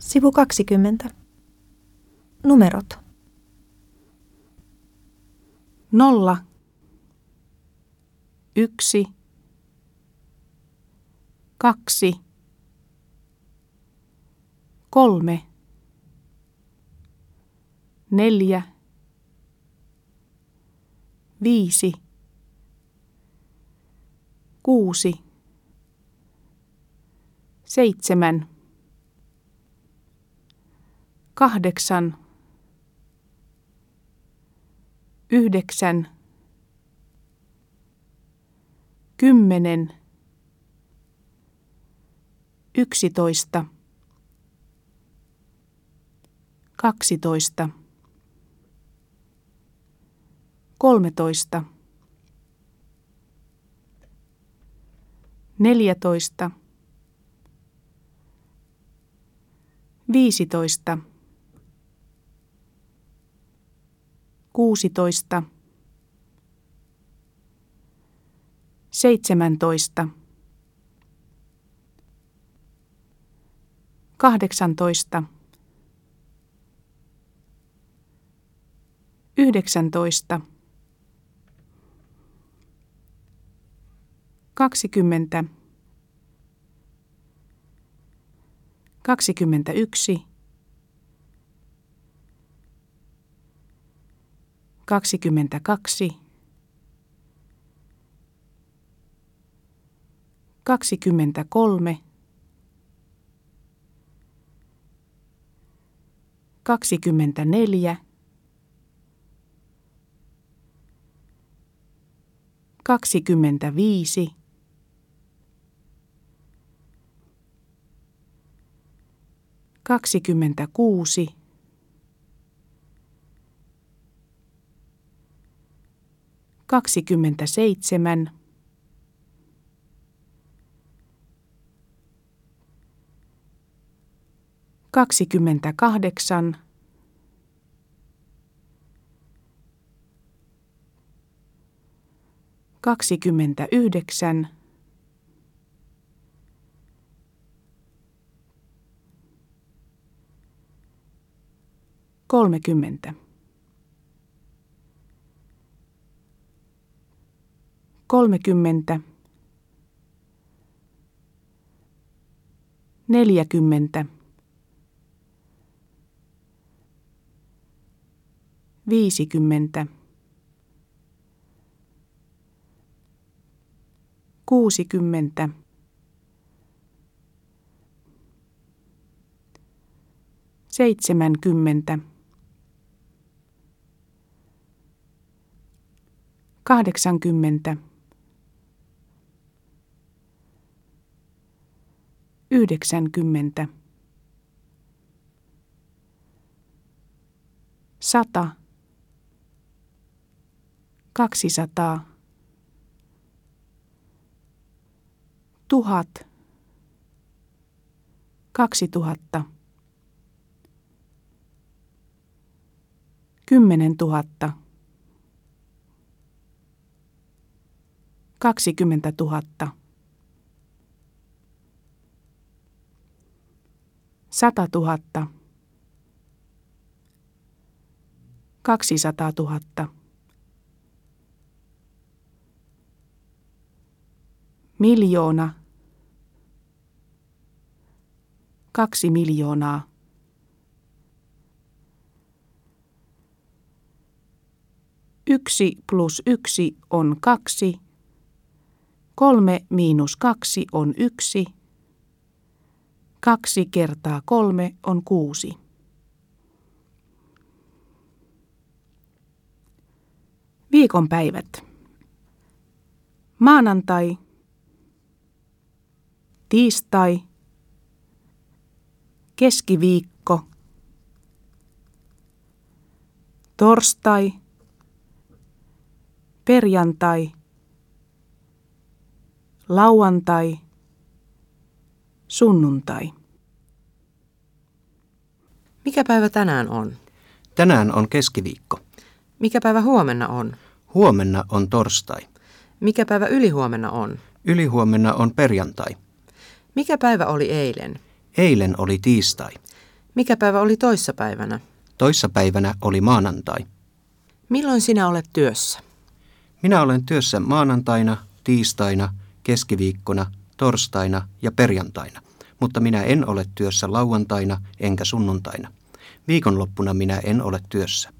Sivu 20. Numerot. Nolla. Yksi. Kaksi. Kolme. Neljä. Viisi. Kuusi. Seitsemän. Kahdeksan. Yhdeksän. Kymmenen. Yksitoista. Kaksitoista. Kolmetoista. Neljätoista. Viisitoista. Kuusitoista. Seitsemäntoista. Kahdeksantoista. Yhdeksäntoista. Kaksikymmentä. Kaksikymmentäyksi. Kaksikymmentäkaksi. Kaksikymmentäkolme. Kaksikymmentäneljä. Kaksikymmentäviisi. Kaksikymmentäkuusi. Kaksikymmentäseitsemän. Kaksikymmentäkahdeksan. Kaksikymmentäyhdeksän. Kolmekymmentä. Kolmekymmentä. Neljäkymmentä. Viisikymmentä. Kuusikymmentä. Seitsemänkymmentä. Kahdeksankymmentä. Yhdeksänkymmentä. Sata. Kaksisataa. Tuhat. Kaksituhatta. Kymmenen tuhatta. Kaksikymmentä tuhatta. Sata tuhatta. Kaksisataa tuhatta. Miljoona. Kaksi miljoonaa. Yksi plus yksi on kaksi. Kolme miinus kaksi on yksi. Kaksi kertaa kolme on kuusi. Viikonpäivät. Maanantai. Tiistai. Keskiviikko. Torstai. Perjantai. Lauantai. Sunnuntai. Mikä päivä tänään on? Tänään on keskiviikko. Mikä päivä huomenna on? Huomenna on torstai. Mikä päivä ylihuomenna on? Ylihuomenna on perjantai. Mikä päivä oli eilen? Eilen oli tiistai. Mikä päivä oli toissapäivänä? Toissapäivänä oli maanantai. Milloin sinä olet työssä? Minä olen työssä maanantaina, tiistaina, keskiviikkona, torstaina ja perjantaina, mutta minä en ole työssä lauantaina enkä sunnuntaina. Viikonloppuna minä en ole työssä.